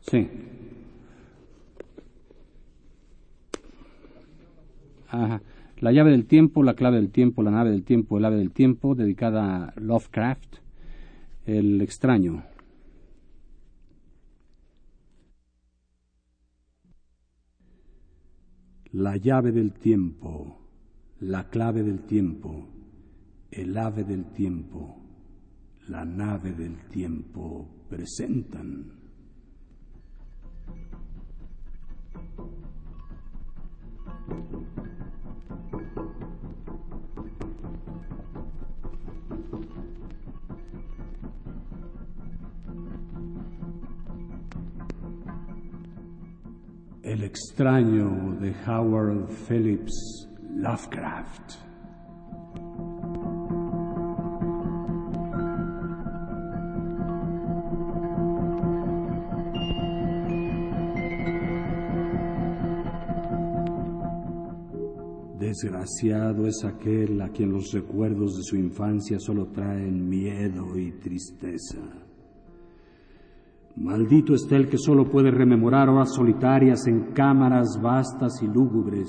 Sí. Ajá. La llave del tiempo, la clave del tiempo, la nave del tiempo, el ave del tiempo, dedicada a Lovecraft, el extraño. La llave del tiempo, la clave del tiempo, el ave del tiempo, la nave del tiempo presentan. El extraño de Howard Phillips Lovecraft. Desgraciado es aquel a quien los recuerdos de su infancia solo traen miedo y tristeza. Maldito está el que solo puede rememorar horas solitarias en cámaras vastas y lúgubres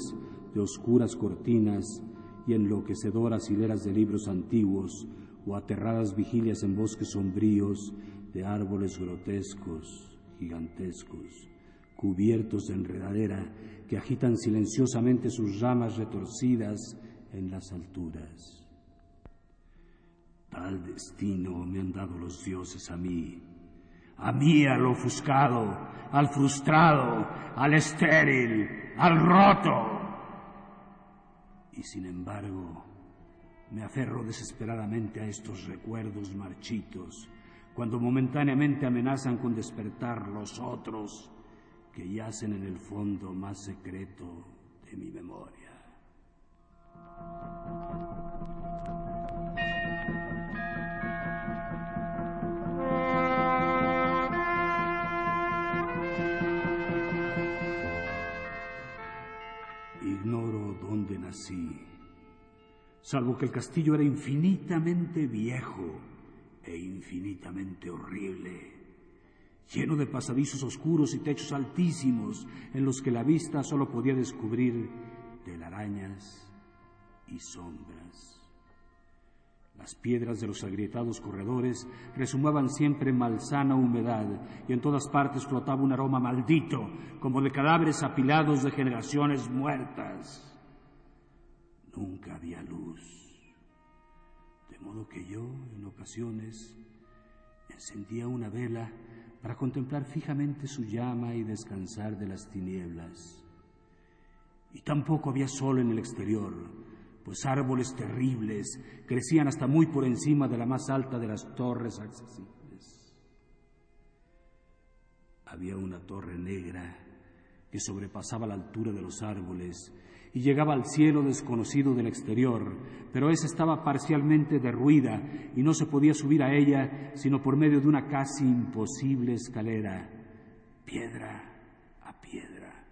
de oscuras cortinas y enloquecedoras hileras de libros antiguos o aterradas vigilias en bosques sombríos de árboles grotescos, gigantescos, cubiertos de enredadera que agitan silenciosamente sus ramas retorcidas en las alturas. Tal destino me han dado los dioses a mí, a mí al ofuscado, al frustrado, al estéril, al roto. Y sin embargo, me aferro desesperadamente a estos recuerdos marchitos, cuando momentáneamente amenazan con despertar los otros que yacen en el fondo más secreto de mi memoria. Nací, salvo que el castillo era infinitamente viejo e infinitamente horrible, lleno de pasadizos oscuros y techos altísimos en los que la vista solo podía descubrir telarañas y sombras. Las piedras de los agrietados corredores resumaban siempre malsana humedad y en todas partes flotaba un aroma maldito, como de cadáveres apilados de generaciones muertas. Nunca había luz, de modo que yo, en ocasiones, encendía una vela para contemplar fijamente su llama y descansar de las tinieblas. Y tampoco había sol en el exterior, pues árboles terribles crecían hasta muy por encima de la más alta de las torres accesibles. Había una torre negra que sobrepasaba la altura de los árboles y llegaba al cielo desconocido del exterior, pero esa estaba parcialmente derruida y no se podía subir a ella sino por medio de una casi imposible escalera, piedra a piedra,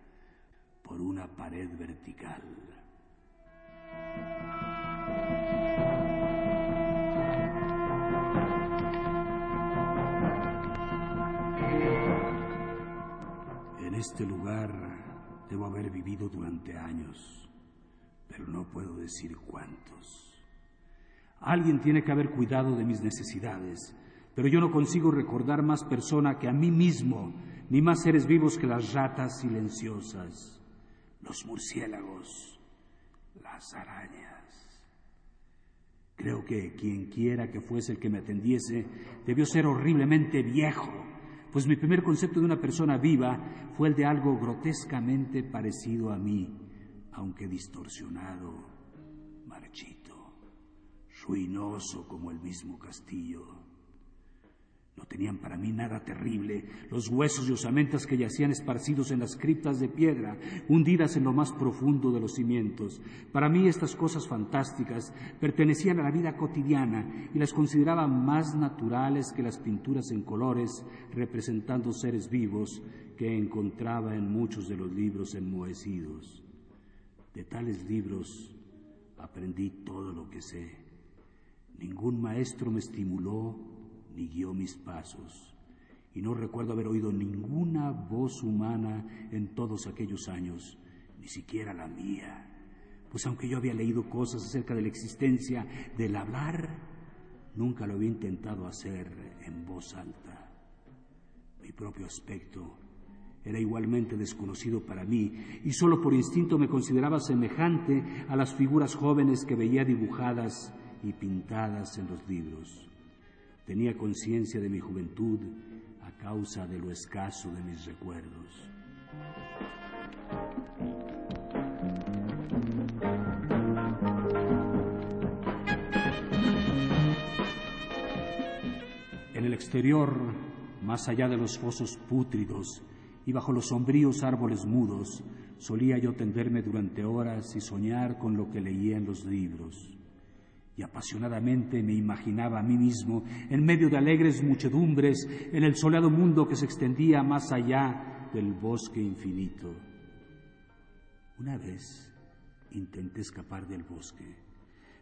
por una pared vertical. En este lugar debo haber vivido durante años, pero no puedo decir cuántos. Alguien tiene que haber cuidado de mis necesidades, pero yo no consigo recordar más persona que a mí mismo, ni más seres vivos que las ratas silenciosas, los murciélagos, las arañas. Creo que quien quiera que fuese el que me atendiese debió ser horriblemente viejo, pues mi primer concepto de una persona viva fue el de algo grotescamente parecido a mí, aunque distorsionado, marchito, ruinoso como el mismo castillo. No tenían para mí nada terrible los huesos y osamentas que yacían esparcidos en las criptas de piedra, hundidas en lo más profundo de los cimientos. Para mí estas cosas fantásticas pertenecían a la vida cotidiana y las consideraba más naturales que las pinturas en colores representando seres vivos que encontraba en muchos de los libros enmohecidos. De tales libros aprendí todo lo que sé. Ningún maestro me estimuló ni guió mis pasos, y no recuerdo haber oído ninguna voz humana en todos aquellos años, ni siquiera la mía. Pues aunque yo había leído cosas acerca de la existencia del hablar, nunca lo había intentado hacer en voz alta. Mi propio aspecto era igualmente desconocido para mí y solo por instinto me consideraba semejante a las figuras jóvenes que veía dibujadas y pintadas en los libros. Tenía conciencia de mi juventud a causa de lo escaso de mis recuerdos. En el exterior, más allá de los fosos pútridos y bajo los sombríos árboles mudos, solía yo tenderme durante horas y soñar con lo que leía en los libros y apasionadamente me imaginaba a mí mismo en medio de alegres muchedumbres en el soleado mundo que se extendía más allá del bosque infinito. Una vez intenté escapar del bosque,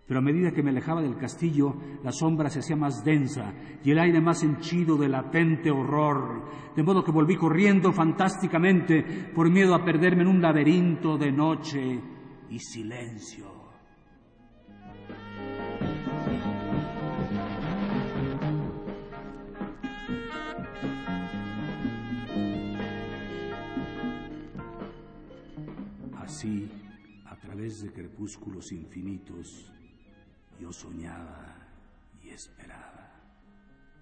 pero a medida que me alejaba del castillo, la sombra se hacía más densa y el aire más henchido de latente horror, de modo que volví corriendo fantásticamente por miedo a perderme en un laberinto de noche y silencio. Así, a través de crepúsculos infinitos, yo soñaba y esperaba,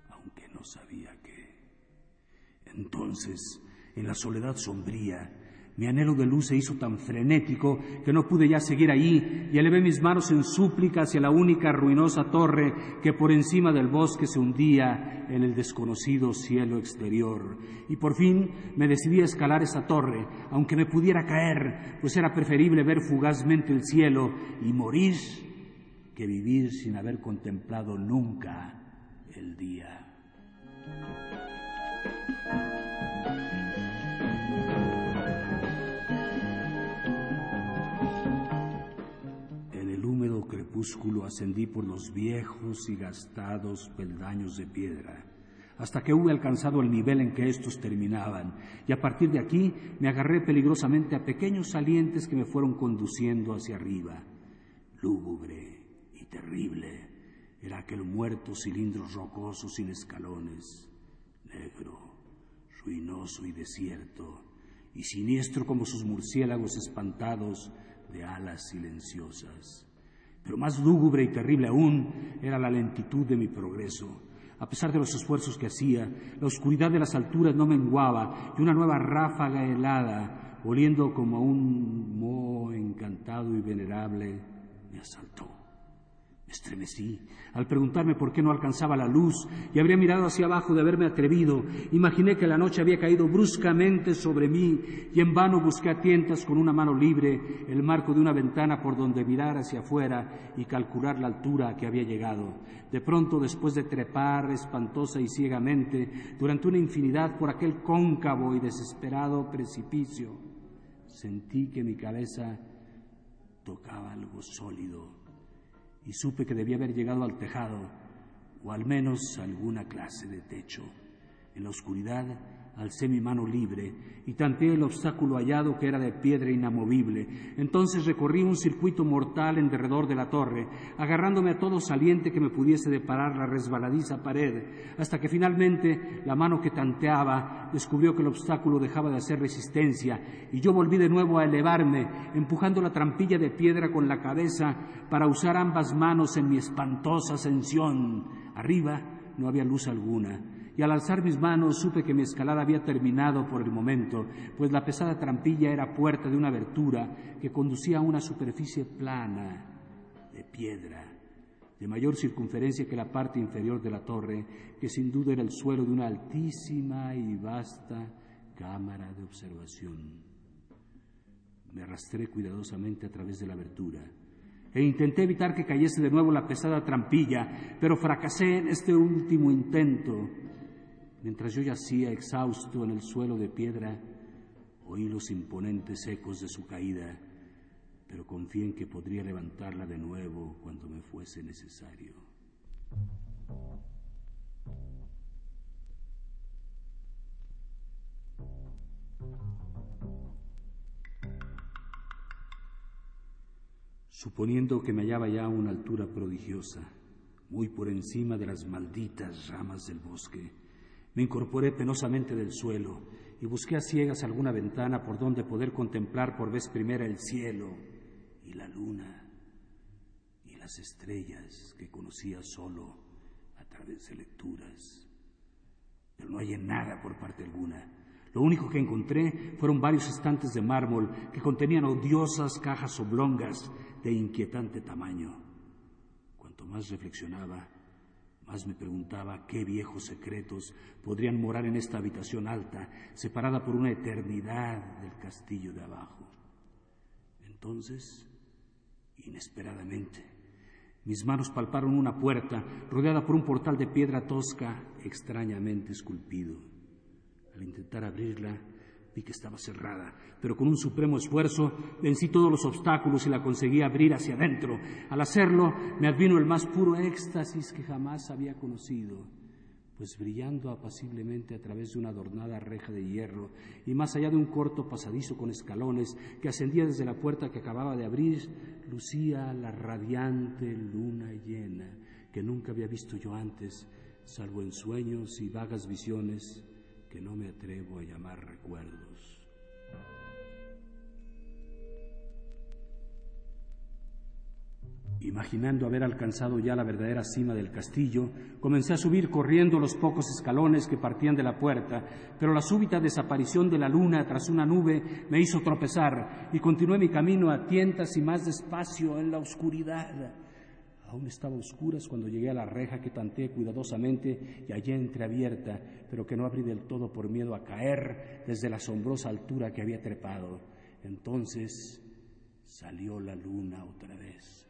aunque no sabía qué. Entonces, en la soledad sombría, mi anhelo de luz se hizo tan frenético que no pude ya seguir allí y elevé mis manos en súplica hacia la única ruinosa torre que por encima del bosque se hundía en el desconocido cielo exterior. Y por fin me decidí a escalar esa torre, aunque me pudiera caer, pues era preferible ver fugazmente el cielo y morir que vivir sin haber contemplado nunca el día. Ascendí por los viejos y gastados peldaños de piedra, hasta que hube alcanzado el nivel en que estos terminaban, y a partir de aquí me agarré peligrosamente a pequeños salientes que me fueron conduciendo hacia arriba. Lúgubre y terrible era aquel muerto cilindro rocoso sin escalones, negro, ruinoso y desierto, y siniestro como sus murciélagos espantados de alas silenciosas. Pero más lúgubre y terrible aún era la lentitud de mi progreso. A pesar de los esfuerzos que hacía, la oscuridad de las alturas no menguaba y una nueva ráfaga helada, oliendo como a un moho encantado y venerable, me asaltó. Me estremecí al preguntarme por qué no alcanzaba la luz y habría mirado hacia abajo de haberme atrevido. Imaginé que la noche había caído bruscamente sobre mí y en vano busqué a tientas con una mano libre el marco de una ventana por donde mirar hacia afuera y calcular la altura a que había llegado. De pronto, después de trepar espantosa y ciegamente durante una infinidad por aquel cóncavo y desesperado precipicio, sentí que mi cabeza tocaba algo sólido y supe que debía haber llegado al tejado o al menos alguna clase de techo. En la oscuridad alcé mi mano libre y tanteé el obstáculo hallado que era de piedra inamovible. Entonces recorrí un circuito mortal en derredor de la torre, agarrándome a todo saliente que me pudiese deparar la resbaladiza pared, hasta que finalmente la mano que tanteaba descubrió que el obstáculo dejaba de hacer resistencia y yo volví de nuevo a elevarme, empujando la trampilla de piedra con la cabeza para usar ambas manos en mi espantosa ascensión. Arriba no había luz alguna y al alzar mis manos supe que mi escalada había terminado por el momento, pues la pesada trampilla era puerta de una abertura que conducía a una superficie plana de piedra, de mayor circunferencia que la parte inferior de la torre, que sin duda era el suelo de una altísima y vasta cámara de observación. Me arrastré cuidadosamente a través de la abertura e intenté evitar que cayese de nuevo la pesada trampilla, pero fracasé en este último intento Mientras yo yacía exhausto en el suelo de piedra, oí los imponentes ecos de su caída, pero confié en que podría levantarla de nuevo cuando me fuese necesario. Suponiendo que me hallaba ya a una altura prodigiosa, muy por encima de las malditas ramas del bosque, me incorporé penosamente del suelo y busqué a ciegas alguna ventana por donde poder contemplar por vez primera el cielo y la luna y las estrellas que conocía solo a través de lecturas. Pero no hallé nada por parte alguna. Lo único que encontré fueron varios estantes de mármol que contenían odiosas cajas oblongas de inquietante tamaño. Cuanto más reflexionaba, más me preguntaba qué viejos secretos podrían morar en esta habitación alta, separada por una eternidad del castillo de abajo. Entonces, inesperadamente, mis manos palparon una puerta rodeada por un portal de piedra tosca extrañamente esculpido. Al intentar abrirla, Vi que estaba cerrada, pero con un supremo esfuerzo vencí todos los obstáculos y la conseguí abrir hacia adentro. Al hacerlo, me advino el más puro éxtasis que jamás había conocido, pues brillando apaciblemente a través de una adornada reja de hierro y más allá de un corto pasadizo con escalones que ascendía desde la puerta que acababa de abrir, lucía la radiante luna llena que nunca había visto yo antes, salvo en sueños y vagas visiones que no me atrevo a llamar recuerdos. Imaginando haber alcanzado ya la verdadera cima del castillo, comencé a subir corriendo los pocos escalones que partían de la puerta, pero la súbita desaparición de la luna tras una nube me hizo tropezar y continué mi camino a tientas y más despacio en la oscuridad. Aún estaba oscuras cuando llegué a la reja que tanteé cuidadosamente y hallé entreabierta, pero que no abrí del todo por miedo a caer desde la asombrosa altura que había trepado. Entonces salió la luna otra vez.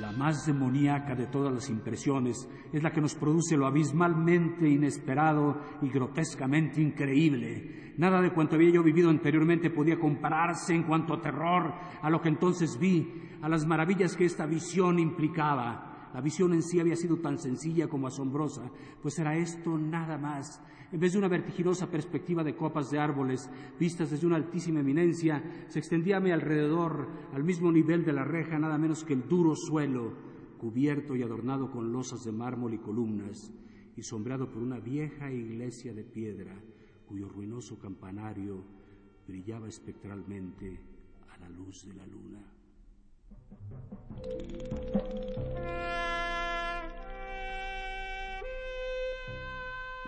La más demoníaca de todas las impresiones es la que nos produce lo abismalmente inesperado y grotescamente increíble. Nada de cuanto había yo vivido anteriormente podía compararse en cuanto a terror a lo que entonces vi, a las maravillas que esta visión implicaba. La visión en sí había sido tan sencilla como asombrosa, pues era esto nada más. En vez de una vertiginosa perspectiva de copas de árboles vistas desde una altísima eminencia, se extendía a mi alrededor, al mismo nivel de la reja, nada menos que el duro suelo, cubierto y adornado con losas de mármol y columnas, y sombreado por una vieja iglesia de piedra, cuyo ruinoso campanario brillaba espectralmente a la luz de la luna.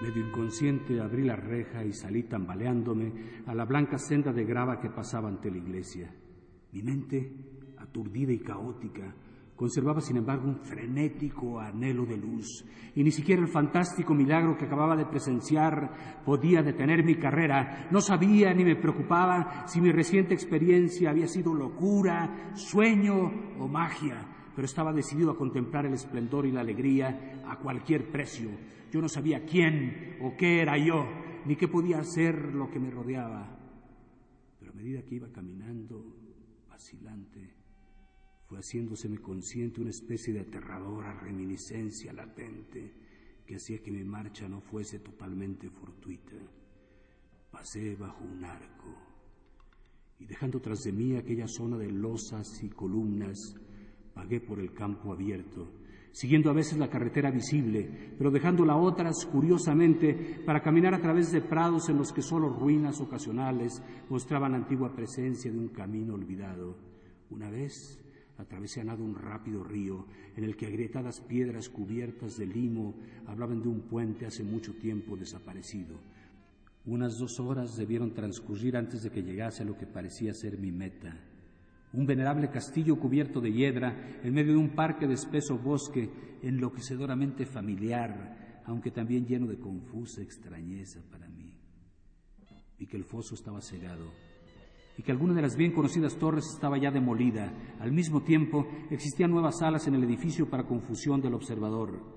Medio inconsciente abrí la reja y salí tambaleándome a la blanca senda de grava que pasaba ante la iglesia. Mi mente, aturdida y caótica, conservaba sin embargo un frenético anhelo de luz, y ni siquiera el fantástico milagro que acababa de presenciar podía detener mi carrera. No sabía ni me preocupaba si mi reciente experiencia había sido locura, sueño o magia pero estaba decidido a contemplar el esplendor y la alegría a cualquier precio. Yo no sabía quién o qué era yo, ni qué podía hacer lo que me rodeaba. Pero a medida que iba caminando, vacilante, fue haciéndoseme consciente una especie de aterradora reminiscencia latente que hacía que mi marcha no fuese totalmente fortuita. Pasé bajo un arco y dejando tras de mí aquella zona de losas y columnas, Pagué por el campo abierto, siguiendo a veces la carretera visible, pero dejándola otras curiosamente para caminar a través de prados en los que solo ruinas ocasionales mostraban la antigua presencia de un camino olvidado. Una vez atravesé a nado un rápido río en el que agrietadas piedras cubiertas de limo hablaban de un puente hace mucho tiempo desaparecido. Unas dos horas debieron transcurrir antes de que llegase a lo que parecía ser mi meta un venerable castillo cubierto de hiedra en medio de un parque de espeso bosque enloquecedoramente familiar, aunque también lleno de confusa extrañeza para mí. Vi que el foso estaba cegado y que alguna de las bien conocidas torres estaba ya demolida. Al mismo tiempo, existían nuevas salas en el edificio para confusión del observador.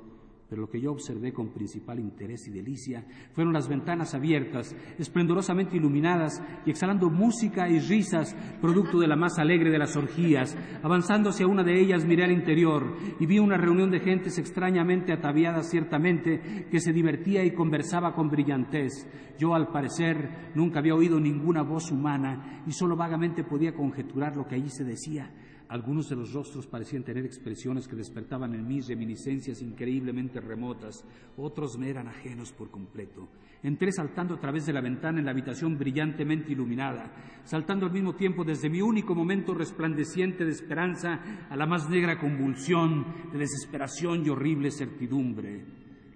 Pero lo que yo observé con principal interés y delicia fueron las ventanas abiertas, esplendorosamente iluminadas y exhalando música y risas, producto de la más alegre de las orgías. Avanzando hacia una de ellas miré al interior y vi una reunión de gentes extrañamente ataviadas ciertamente, que se divertía y conversaba con brillantez. Yo, al parecer, nunca había oído ninguna voz humana y solo vagamente podía conjeturar lo que allí se decía. Algunos de los rostros parecían tener expresiones que despertaban en mí reminiscencias increíblemente remotas, otros me eran ajenos por completo. Entré saltando a través de la ventana en la habitación brillantemente iluminada, saltando al mismo tiempo desde mi único momento resplandeciente de esperanza a la más negra convulsión de desesperación y horrible certidumbre.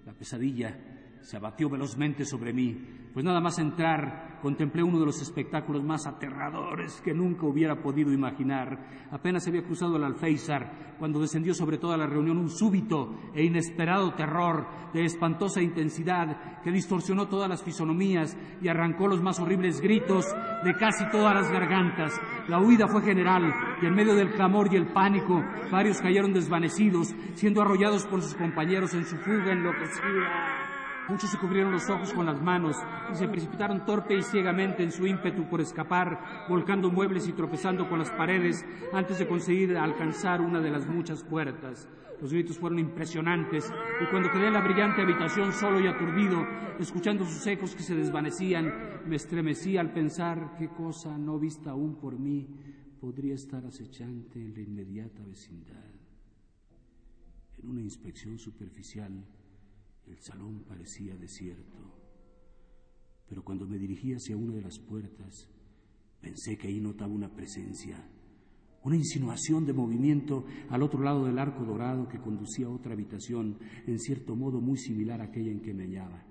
La pesadilla se abatió velozmente sobre mí, pues nada más entrar contemplé uno de los espectáculos más aterradores que nunca hubiera podido imaginar. Apenas había cruzado el alféizar cuando descendió sobre toda la reunión un súbito e inesperado terror de espantosa intensidad que distorsionó todas las fisonomías y arrancó los más horribles gritos de casi todas las gargantas. La huida fue general y en medio del clamor y el pánico varios cayeron desvanecidos, siendo arrollados por sus compañeros en su fuga enloquecida. Muchos se cubrieron los ojos con las manos y se precipitaron torpe y ciegamente en su ímpetu por escapar, volcando muebles y tropezando con las paredes antes de conseguir alcanzar una de las muchas puertas. Los gritos fueron impresionantes y cuando quedé en la brillante habitación solo y aturdido, escuchando sus ecos que se desvanecían, me estremecí al pensar qué cosa no vista aún por mí podría estar acechante en la inmediata vecindad. En una inspección superficial, el salón parecía desierto, pero cuando me dirigí hacia una de las puertas, pensé que ahí notaba una presencia, una insinuación de movimiento al otro lado del arco dorado que conducía a otra habitación, en cierto modo muy similar a aquella en que me hallaba.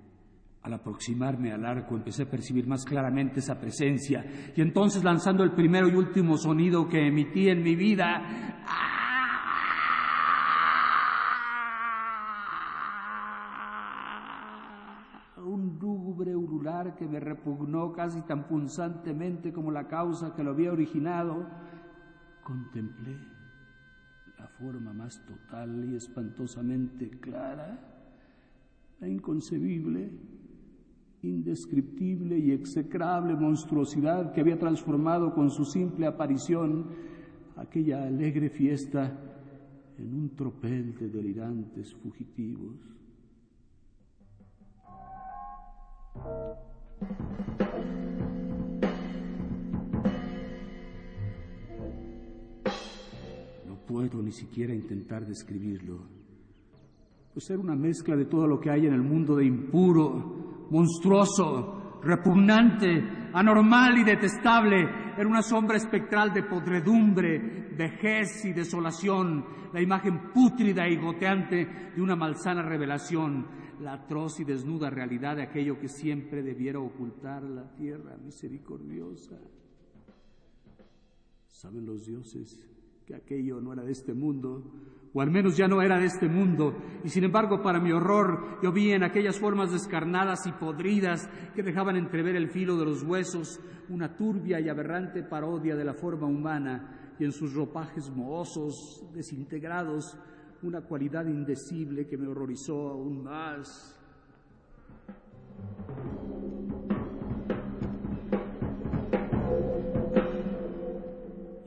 Al aproximarme al arco empecé a percibir más claramente esa presencia y entonces lanzando el primero y último sonido que emití en mi vida, que me repugnó casi tan punzantemente como la causa que lo había originado, contemplé la forma más total y espantosamente clara, la inconcebible, indescriptible y execrable monstruosidad que había transformado con su simple aparición aquella alegre fiesta en un tropel de delirantes fugitivos. No puedo ni siquiera intentar describirlo, pues era una mezcla de todo lo que hay en el mundo de impuro, monstruoso, repugnante, anormal y detestable. Era una sombra espectral de podredumbre, vejez y desolación, la imagen pútrida y goteante de una malsana revelación la atroz y desnuda realidad de aquello que siempre debiera ocultar la tierra misericordiosa. ¿Saben los dioses que aquello no era de este mundo? O al menos ya no era de este mundo. Y sin embargo, para mi horror, yo vi en aquellas formas descarnadas y podridas que dejaban entrever el filo de los huesos una turbia y aberrante parodia de la forma humana y en sus ropajes mohosos, desintegrados, una cualidad indecible que me horrorizó aún más.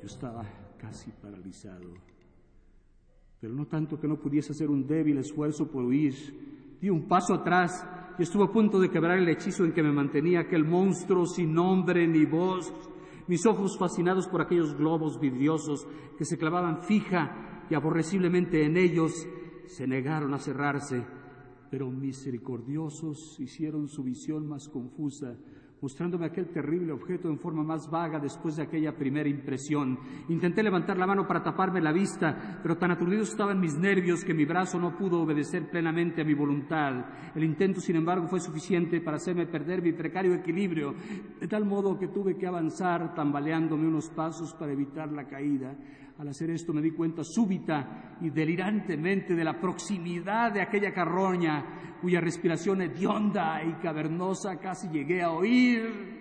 Yo estaba casi paralizado, pero no tanto que no pudiese hacer un débil esfuerzo por huir. Di un paso atrás y estuve a punto de quebrar el hechizo en que me mantenía aquel monstruo sin nombre ni voz, mis ojos fascinados por aquellos globos vidriosos que se clavaban fija y aborreciblemente en ellos se negaron a cerrarse, pero misericordiosos hicieron su visión más confusa mostrándome aquel terrible objeto en forma más vaga después de aquella primera impresión. Intenté levantar la mano para taparme la vista, pero tan aturdidos estaban mis nervios que mi brazo no pudo obedecer plenamente a mi voluntad. El intento, sin embargo, fue suficiente para hacerme perder mi precario equilibrio, de tal modo que tuve que avanzar tambaleándome unos pasos para evitar la caída. Al hacer esto me di cuenta súbita y delirantemente de la proximidad de aquella carroña cuya respiración hedionda y cavernosa casi llegué a oír.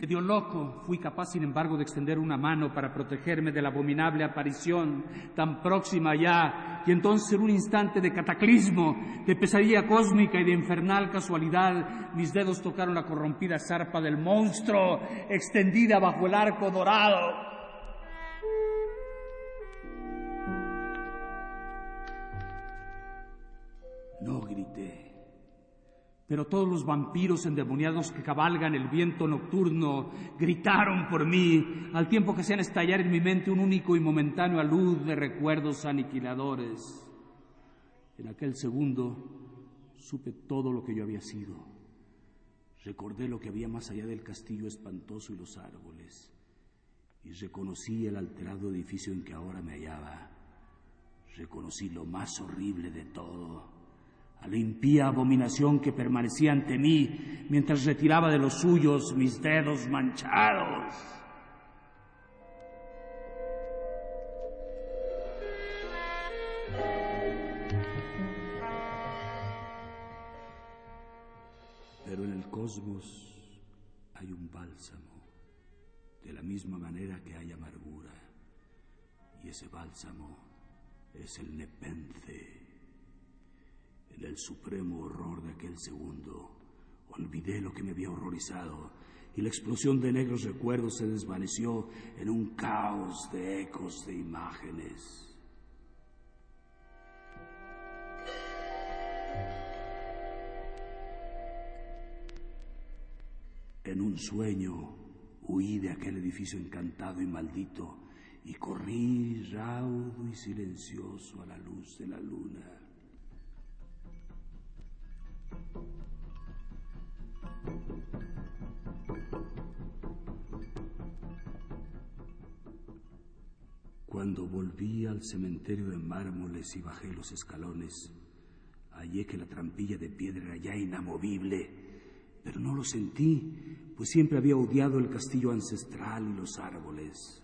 Medio loco, fui capaz, sin embargo, de extender una mano para protegerme de la abominable aparición tan próxima ya, y entonces en un instante de cataclismo, de pesadilla cósmica y de infernal casualidad, mis dedos tocaron la corrompida zarpa del monstruo, extendida bajo el arco dorado. No grité. Pero todos los vampiros endemoniados que cabalgan el viento nocturno gritaron por mí, al tiempo que hacían estallar en mi mente un único y momentáneo alud de recuerdos aniquiladores. En aquel segundo supe todo lo que yo había sido. Recordé lo que había más allá del castillo espantoso y los árboles, y reconocí el alterado edificio en que ahora me hallaba. Reconocí lo más horrible de todo a la impía abominación que permanecía ante mí mientras retiraba de los suyos mis dedos manchados. Pero en el cosmos hay un bálsamo, de la misma manera que hay amargura, y ese bálsamo es el nepence. El supremo horror de aquel segundo, olvidé lo que me había horrorizado y la explosión de negros recuerdos se desvaneció en un caos de ecos de imágenes. En un sueño huí de aquel edificio encantado y maldito y corrí raudo y silencioso a la luz de la luna. Cuando volví al cementerio de mármoles y bajé los escalones, hallé que la trampilla de piedra era ya inamovible, pero no lo sentí, pues siempre había odiado el castillo ancestral y los árboles.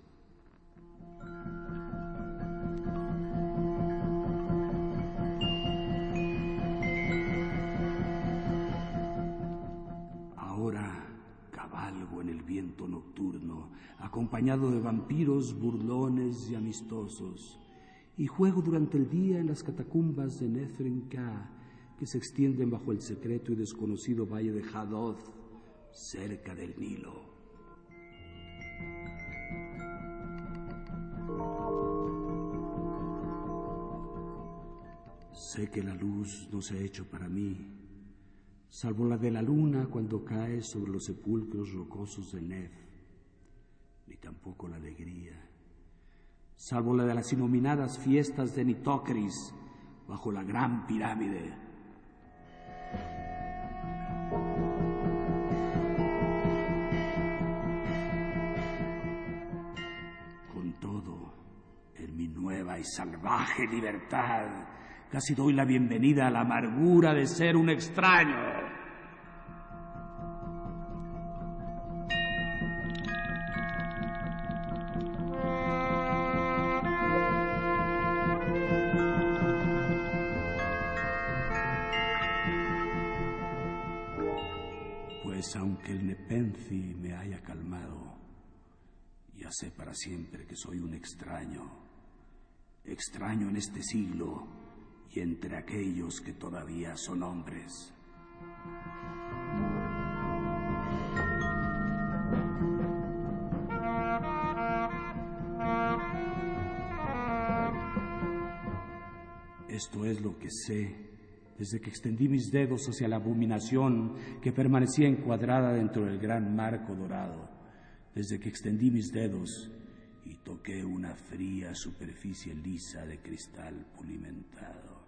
Acompañado de vampiros burlones y amistosos, y juego durante el día en las catacumbas de Nefrenka, que se extienden bajo el secreto y desconocido valle de Hadoth, cerca del Nilo. Sé que la luz no se ha hecho para mí, salvo la de la luna cuando cae sobre los sepulcros rocosos de Nef ni tampoco la alegría, salvo la de las inominadas fiestas de Nitocris bajo la gran pirámide. Con todo, en mi nueva y salvaje libertad, casi doy la bienvenida a la amargura de ser un extraño. Siempre que soy un extraño, extraño en este siglo y entre aquellos que todavía son hombres. Esto es lo que sé desde que extendí mis dedos hacia la abominación que permanecía encuadrada dentro del gran marco dorado, desde que extendí mis dedos y toqué una fría superficie lisa de cristal pulimentado.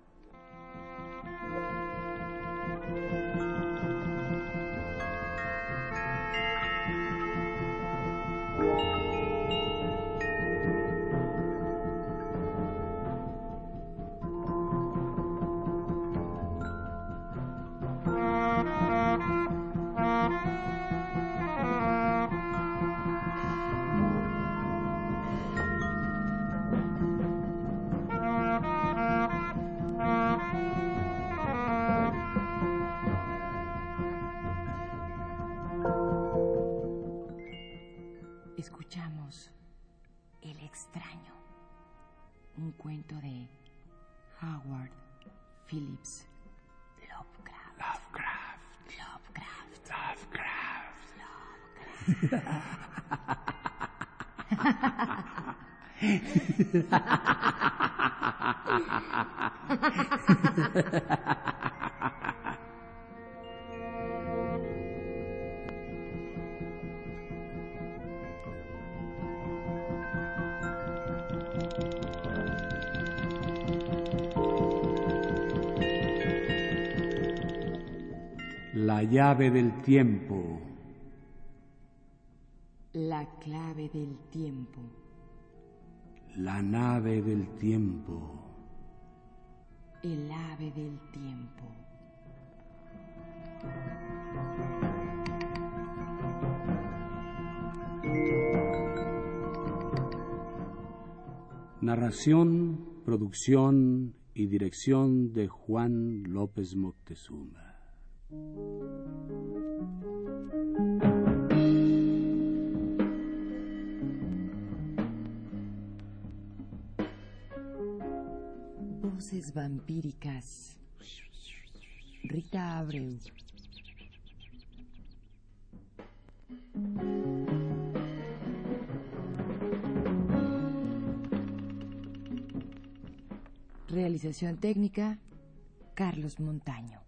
Cuento de Howard Phillips Lovecraft Lovecraft Lovecraft. Lovecraft. Lovecraft. La llave del tiempo. La clave del tiempo. La nave del tiempo. El ave del tiempo. Narración, producción y dirección de Juan López Moctezuma. Voces vampíricas. Rita Abreu. Realización técnica, Carlos Montaño.